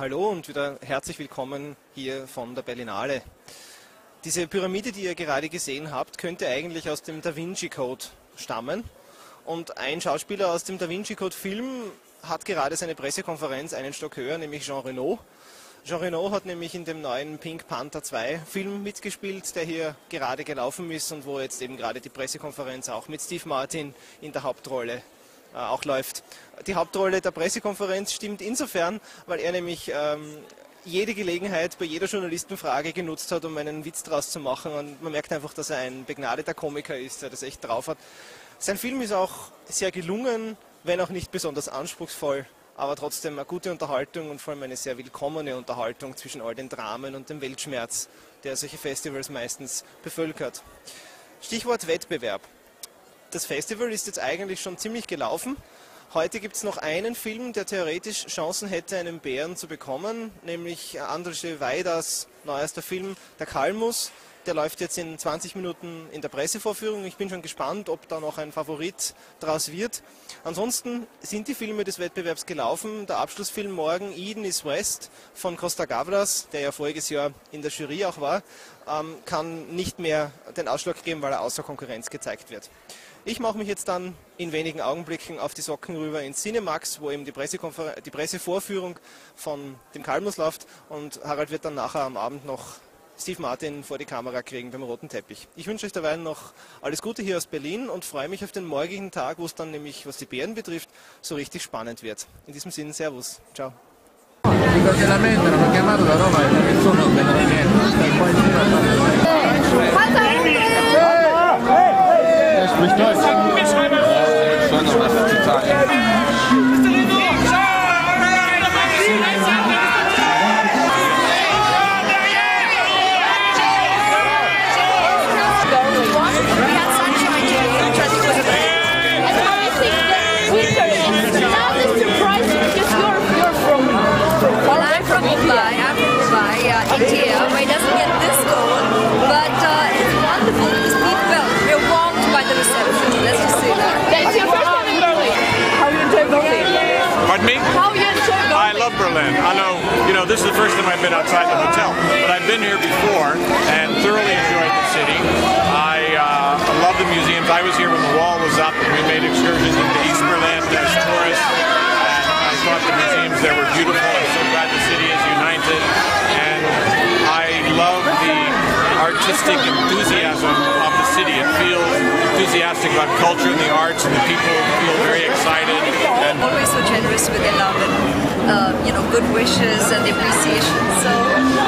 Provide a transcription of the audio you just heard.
Hallo und wieder herzlich willkommen hier von der Berlinale. Diese Pyramide, die ihr gerade gesehen habt, könnte eigentlich aus dem Da Vinci Code stammen. Und ein Schauspieler aus dem Da Vinci Code Film hat gerade seine Pressekonferenz einen Stock höher, nämlich Jean Reno. Jean Reno hat nämlich in dem neuen Pink Panther 2 Film mitgespielt, der hier gerade gelaufen ist und wo jetzt eben gerade die Pressekonferenz auch mit Steve Martin in der Hauptrolle auch läuft. Die Hauptrolle der Pressekonferenz stimmt insofern, weil er nämlich ähm, jede Gelegenheit bei jeder Journalistenfrage genutzt hat, um einen Witz draus zu machen. Und man merkt einfach, dass er ein begnadeter Komiker ist, der das echt drauf hat. Sein Film ist auch sehr gelungen, wenn auch nicht besonders anspruchsvoll, aber trotzdem eine gute Unterhaltung und vor allem eine sehr willkommene Unterhaltung zwischen all den Dramen und dem Weltschmerz, der solche Festivals meistens bevölkert. Stichwort Wettbewerb das Festival ist jetzt eigentlich schon ziemlich gelaufen. Heute gibt es noch einen Film, der theoretisch Chancen hätte, einen Bären zu bekommen, nämlich Andrzej Wajdas neuester Film Der Kalmus. Der läuft jetzt in 20 Minuten in der Pressevorführung. Ich bin schon gespannt, ob da noch ein Favorit draus wird. Ansonsten sind die Filme des Wettbewerbs gelaufen. Der Abschlussfilm morgen, Eden is West von Costa Gavras, der ja voriges Jahr in der Jury auch war, ähm, kann nicht mehr den Ausschlag geben, weil er außer Konkurrenz gezeigt wird. Ich mache mich jetzt dann in wenigen Augenblicken auf die Socken rüber ins Cinemax, wo eben die, die Pressevorführung von dem Kalmus läuft und Harald wird dann nachher am Abend noch Steve Martin vor die Kamera kriegen beim roten Teppich. Ich wünsche euch derweil noch alles Gute hier aus Berlin und freue mich auf den morgigen Tag, wo es dann nämlich, was die Bären betrifft, so richtig spannend wird. In diesem Sinne, Servus. Ciao. Sprich Deutsch. Berlin? I. I know, you know, this is the first time I've been outside the hotel, but I've been here before and thoroughly enjoyed the city. I uh, love the museums. I was here when the wall was up and we made excursions into East Berlin as tourists. And I thought the museums there were beautiful. I'm so glad the city is united. And I love the artistic enthusiasm of the city. It feels enthusiastic about culture and the arts, and the people feel very excited. And Always so generous with their love and uh, you know good wishes and appreciation. So,